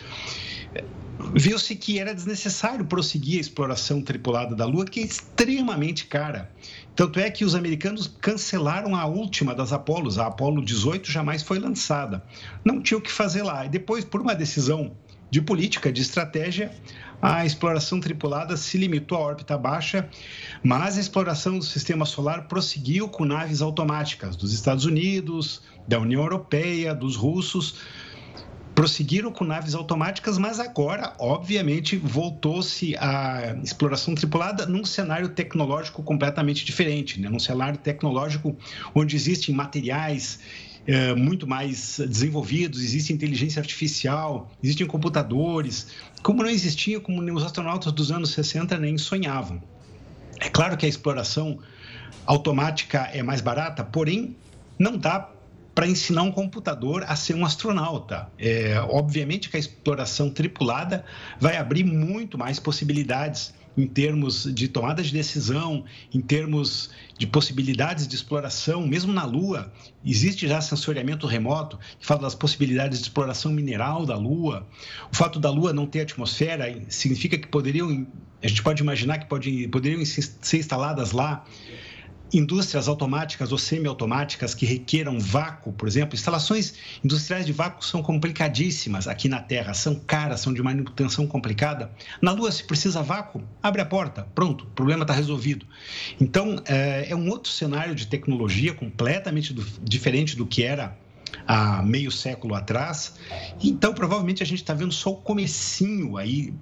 viu-se que era desnecessário prosseguir a exploração tripulada da Lua, que é extremamente cara. Tanto é que os americanos cancelaram a última das Apolos, a Apolo 18 jamais foi lançada. Não tinha o que fazer lá. E depois, por uma decisão de política, de estratégia, a exploração tripulada se limitou à órbita baixa, mas a exploração do sistema solar prosseguiu com naves automáticas dos Estados Unidos, da União Europeia, dos russos prosseguiram com naves automáticas, mas agora, obviamente, voltou-se a exploração tripulada num cenário tecnológico completamente diferente, né? num cenário tecnológico onde existem materiais é, muito mais desenvolvidos, existe inteligência artificial, existem computadores, como não existia, como os astronautas dos anos 60 nem sonhavam. É claro que a exploração automática é mais barata, porém não dá para ensinar um computador a ser um astronauta. É, obviamente que a exploração tripulada vai abrir muito mais possibilidades em termos de tomada de decisão, em termos de possibilidades de exploração, mesmo na Lua, existe já sensoriamento remoto que fala das possibilidades de exploração mineral da Lua. O fato da Lua não ter atmosfera significa que poderiam, a gente pode imaginar que pode, poderiam ser instaladas lá indústrias automáticas ou semiautomáticas que requeram vácuo, por exemplo, instalações industriais de vácuo são complicadíssimas aqui na Terra, são caras, são de manutenção complicada. Na Lua, se precisa vácuo, abre a porta, pronto, o problema está resolvido. Então, é, é, um outro cenário de tecnologia completamente diferente do que era há meio século atrás. Então, provavelmente a gente está vendo só o comecinho aí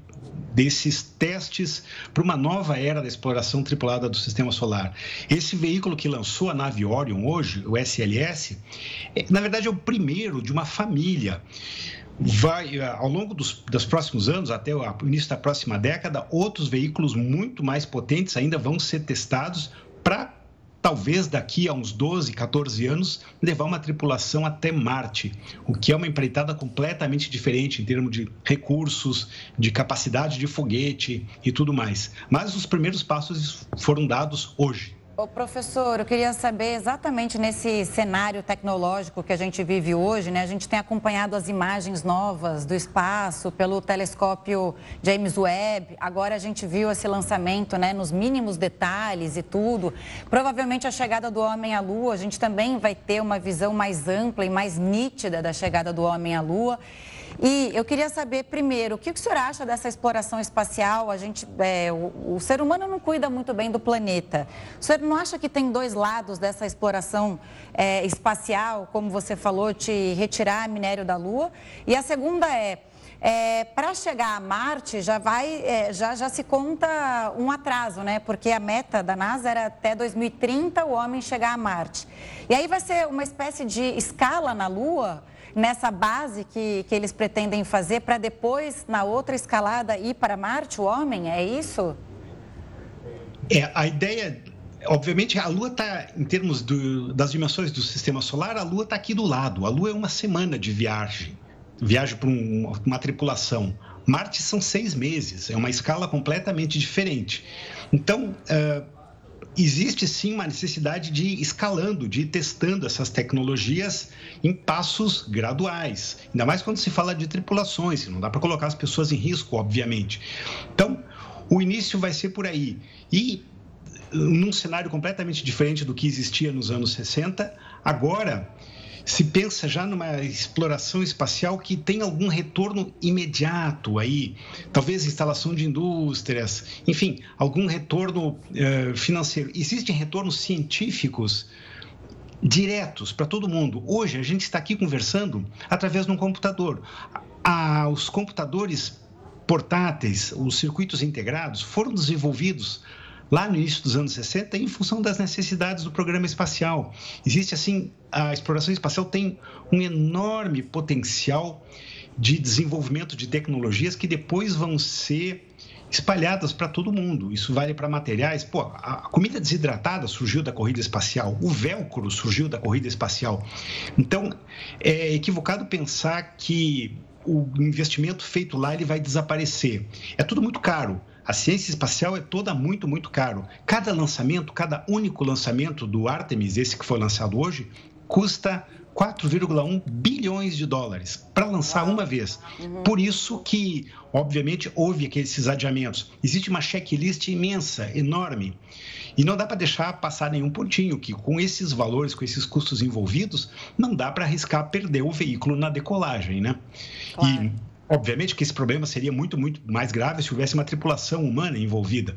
desses testes para uma nova era da exploração tripulada do sistema solar. Esse veículo que lançou a nave Orion hoje, o SLS, é, na verdade é o primeiro de uma família vai ao longo dos, dos, próximos anos, até o início da próxima década, outros veículos muito mais potentes ainda vão ser testados para talvez daqui a uns 12, 14 anos, levar uma tripulação até Marte, o que é uma empreitada completamente diferente em termos de recursos, de capacidade de foguete e tudo mais. Mas os primeiros passos foram dados hoje. Ô, professor, eu queria saber exatamente nesse cenário tecnológico que a gente vive hoje, né? A gente tem acompanhado as imagens novas do espaço pelo telescópio James Webb. Agora a gente viu esse lançamento, né, nos mínimos detalhes e tudo. Provavelmente a chegada do homem à Lua, a gente também vai ter uma visão mais ampla e mais nítida da chegada do homem à Lua. E eu queria saber, primeiro, o que o senhor acha dessa exploração espacial? A gente, é, o, o, ser humano não cuida muito bem do planeta. O senhor não acha que tem dois lados dessa exploração é, espacial, como você falou, de retirar minério da Lua? E a segunda é, é, para chegar a Marte já vai é, já, já se conta um atraso, né? Porque a meta da NASA era até 2030 o homem chegar a Marte. E aí vai ser uma espécie de escala na Lua nessa base que, que eles pretendem fazer para depois, na outra escalada, ir para Marte, o homem? É isso? É, a ideia obviamente a Lua está, em termos do, das dimensões do sistema solar, a Lua está aqui do lado. A Lua é uma semana de viagem, viagem para um, uma tripulação. Marte são seis meses, é uma escala completamente diferente. Então, uh, existe sim uma necessidade de ir escalando, de ir testando essas tecnologias em passos graduais. Ainda mais quando se fala de tripulações, não dá para colocar as pessoas em risco, obviamente. Então, o início vai ser por aí. E num cenário completamente diferente do que existia nos anos 60, agora se pensa já numa exploração espacial que tem algum retorno imediato aí, talvez instalação de indústrias, enfim, algum retorno uh, financeiro. Existem retornos científicos diretos para todo mundo. Hoje a gente está aqui conversando através de um computador. Ah, os computadores portáteis, os circuitos integrados, foram desenvolvidos lá no início dos anos 60 em função das necessidades do programa espacial. Existe assim, a exploração espacial tem um enorme potencial de desenvolvimento de tecnologias que depois vão ser espalhadas para todo mundo. Isso vale para materiais. Pô, a comida desidratada surgiu da corrida espacial, o velcro surgiu da corrida espacial. Então, é equivocado pensar que o investimento feito lá ele vai desaparecer. É tudo muito caro. A ciência espacial é toda muito, muito caro. Cada lançamento, cada único lançamento do Artemis, esse que foi lançado hoje, custa 4,1 bilhões de dólares para lançar uma vez. Uhum. Por isso que, obviamente, houve aqueles adiamentos. Existe uma checklist imensa, enorme. E não dá para deixar passar nenhum pontinho, que com esses valores, com esses custos envolvidos, não dá para arriscar perder o veículo na decolagem, né? Claro. E Obviamente que esse problema seria muito, muito mais grave se houvesse uma tripulação humana envolvida.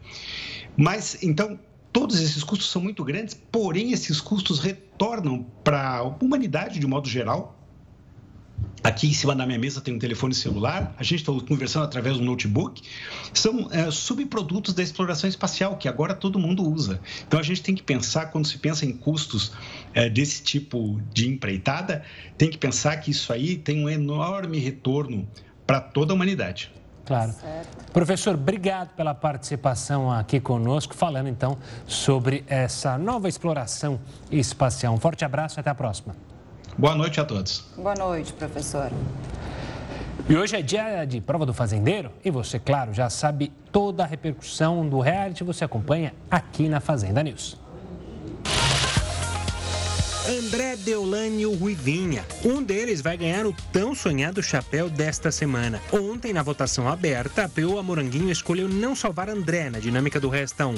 Mas, então, todos esses custos são muito grandes, porém, esses custos retornam para a humanidade de modo geral. Aqui em cima da minha mesa tem um telefone celular, a gente está conversando através do notebook. São é, subprodutos da exploração espacial que agora todo mundo usa. Então a gente tem que pensar, quando se pensa em custos é, desse tipo de empreitada, tem que pensar que isso aí tem um enorme retorno para toda a humanidade. Claro. Certo. Professor, obrigado pela participação aqui conosco, falando então sobre essa nova exploração espacial. Um forte abraço e até a próxima. Boa noite a todos. Boa noite, professor. E hoje é dia de prova do fazendeiro e você, claro, já sabe toda a repercussão do reality, você acompanha aqui na Fazenda News. André Deolane e o Ruivinha. Um deles vai ganhar o tão sonhado chapéu desta semana. Ontem, na votação aberta, a PU Moranguinho escolheu não salvar André na dinâmica do Resta 1.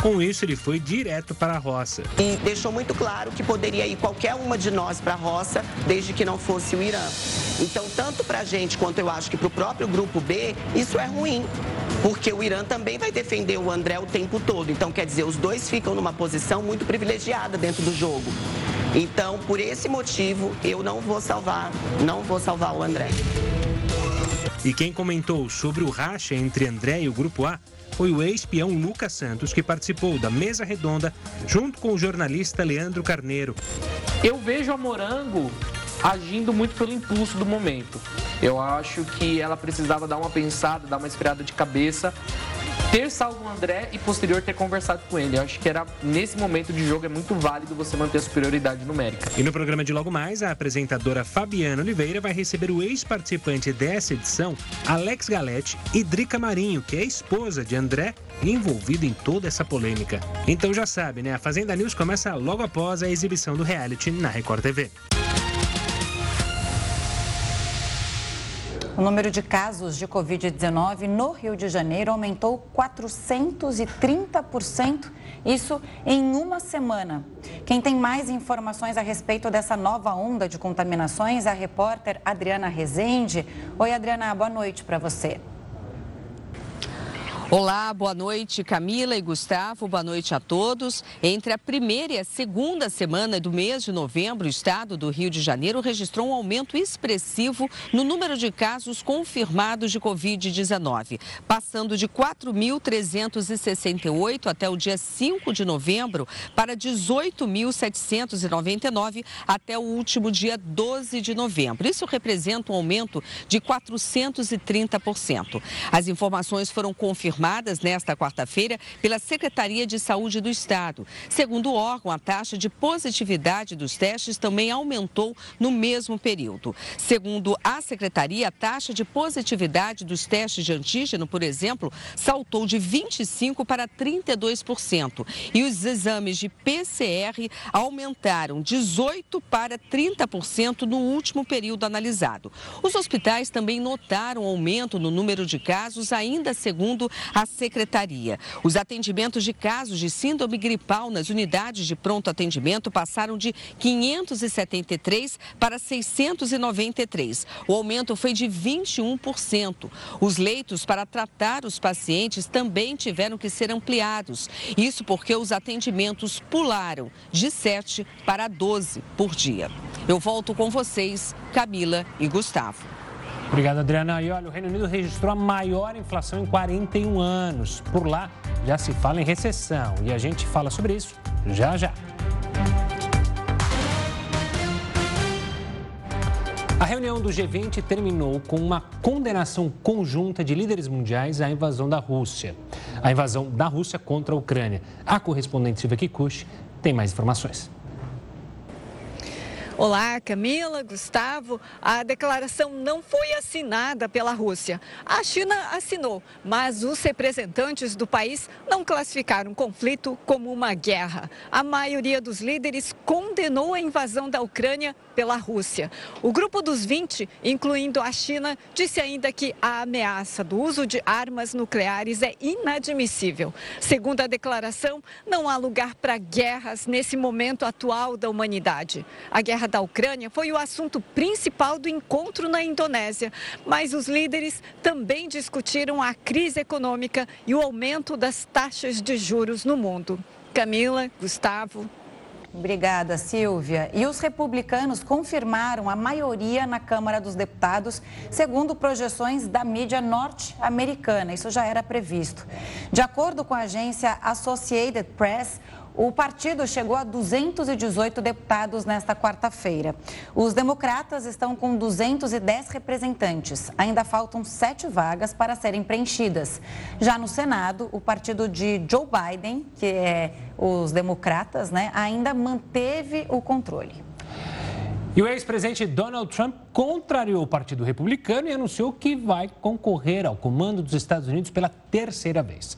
Com isso, ele foi direto para a roça. E deixou muito claro que poderia ir qualquer uma de nós para a roça, desde que não fosse o Irã. Então, tanto para a gente quanto eu acho que para o próprio grupo B, isso é ruim, porque o Irã também vai defender o André o tempo todo. Então, quer dizer, os dois ficam numa posição muito privilegiada dentro do jogo. Então, por esse motivo, eu não vou salvar, não vou salvar o André. E quem comentou sobre o racha entre André e o Grupo A foi o ex-peão Lucas Santos, que participou da mesa redonda junto com o jornalista Leandro Carneiro. Eu vejo a Morango agindo muito pelo impulso do momento. Eu acho que ela precisava dar uma pensada, dar uma esfriada de cabeça ter salvo o André e posterior ter conversado com ele. Eu acho que era nesse momento de jogo é muito válido você manter a superioridade numérica. E no programa de logo mais, a apresentadora Fabiana Oliveira vai receber o ex-participante dessa edição, Alex Galete e Drica Marinho, que é esposa de André, envolvido em toda essa polêmica. Então já sabe, né? A Fazenda News começa logo após a exibição do reality na Record TV. O número de casos de Covid-19 no Rio de Janeiro aumentou 430%, isso em uma semana. Quem tem mais informações a respeito dessa nova onda de contaminações é a repórter Adriana Rezende. Oi, Adriana, boa noite para você. Olá, boa noite Camila e Gustavo, boa noite a todos. Entre a primeira e a segunda semana do mês de novembro, o estado do Rio de Janeiro registrou um aumento expressivo no número de casos confirmados de Covid-19, passando de 4.368 até o dia 5 de novembro para 18.799 até o último dia 12 de novembro. Isso representa um aumento de 430%. As informações foram confirmadas nesta quarta-feira pela Secretaria de Saúde do Estado. Segundo o órgão, a taxa de positividade dos testes também aumentou no mesmo período. Segundo a Secretaria, a taxa de positividade dos testes de antígeno, por exemplo, saltou de 25% para 32%. E os exames de PCR aumentaram 18% para 30% no último período analisado. Os hospitais também notaram aumento no número de casos, ainda segundo a secretaria. Os atendimentos de casos de síndrome gripal nas unidades de pronto atendimento passaram de 573 para 693. O aumento foi de 21%. Os leitos para tratar os pacientes também tiveram que ser ampliados. Isso porque os atendimentos pularam de 7 para 12 por dia. Eu volto com vocês, Camila e Gustavo. Obrigado, Adriana. E olha, o Reino Unido registrou a maior inflação em 41 anos. Por lá já se fala em recessão e a gente fala sobre isso já já. A reunião do G20 terminou com uma condenação conjunta de líderes mundiais à invasão da Rússia. A invasão da Rússia contra a Ucrânia. A correspondente Silvia Kikuchi tem mais informações. Olá, Camila, Gustavo. A declaração não foi assinada pela Rússia. A China assinou, mas os representantes do país não classificaram o conflito como uma guerra. A maioria dos líderes condenou a invasão da Ucrânia pela Rússia. O grupo dos 20, incluindo a China, disse ainda que a ameaça do uso de armas nucleares é inadmissível. Segundo a declaração, não há lugar para guerras nesse momento atual da humanidade. A guerra guerra da Ucrânia foi o assunto principal do encontro na Indonésia, mas os líderes também discutiram a crise econômica e o aumento das taxas de juros no mundo. Camila, Gustavo. Obrigada, Silvia. E os republicanos confirmaram a maioria na Câmara dos Deputados, segundo projeções da mídia norte-americana. Isso já era previsto. De acordo com a agência Associated Press, o partido chegou a 218 deputados nesta quarta-feira. Os democratas estão com 210 representantes. Ainda faltam sete vagas para serem preenchidas. Já no Senado, o partido de Joe Biden, que é os democratas, né, ainda manteve o controle. E o ex-presidente Donald Trump contrariou o Partido Republicano e anunciou que vai concorrer ao comando dos Estados Unidos pela terceira vez.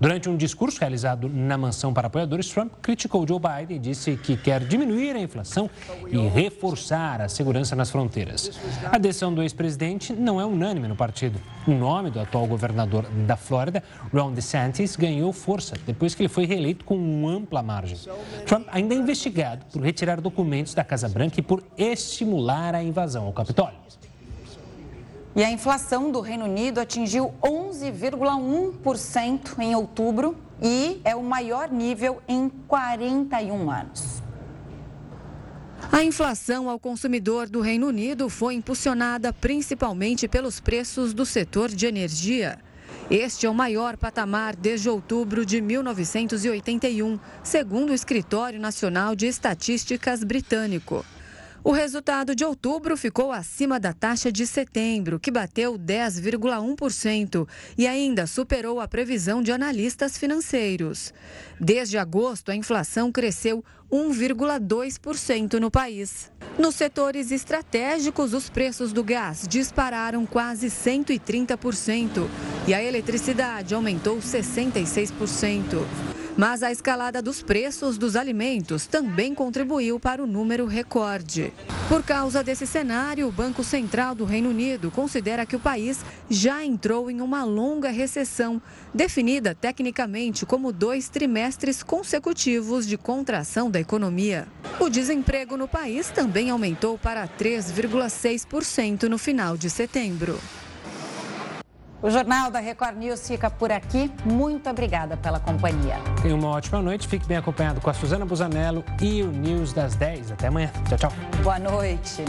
Durante um discurso realizado na mansão para apoiadores, Trump criticou Joe Biden e disse que quer diminuir a inflação e reforçar a segurança nas fronteiras. A decisão do ex-presidente não é unânime no partido. O nome do atual governador da Flórida, Ron DeSantis, ganhou força depois que ele foi reeleito com ampla margem. Trump ainda é investigado por retirar documentos da Casa Branca e por estimular a invasão ao Capitólio. E a inflação do Reino Unido atingiu 11,1% em outubro e é o maior nível em 41 anos. A inflação ao consumidor do Reino Unido foi impulsionada principalmente pelos preços do setor de energia. Este é o maior patamar desde outubro de 1981, segundo o Escritório Nacional de Estatísticas britânico. O resultado de outubro ficou acima da taxa de setembro, que bateu 10,1% e ainda superou a previsão de analistas financeiros. Desde agosto, a inflação cresceu 1,2% no país. Nos setores estratégicos, os preços do gás dispararam quase 130% e a eletricidade aumentou 66%. Mas a escalada dos preços dos alimentos também contribuiu para o número recorde. Por causa desse cenário, o Banco Central do Reino Unido considera que o país já entrou em uma longa recessão, definida tecnicamente como dois trimestres consecutivos de contração da economia. O desemprego no país também aumentou para 3,6% no final de setembro. O Jornal da Record News fica por aqui. Muito obrigada pela companhia. Tenha uma ótima noite. Fique bem acompanhado com a Suzana Busanello e o News das 10. Até amanhã. Tchau, tchau. Boa noite.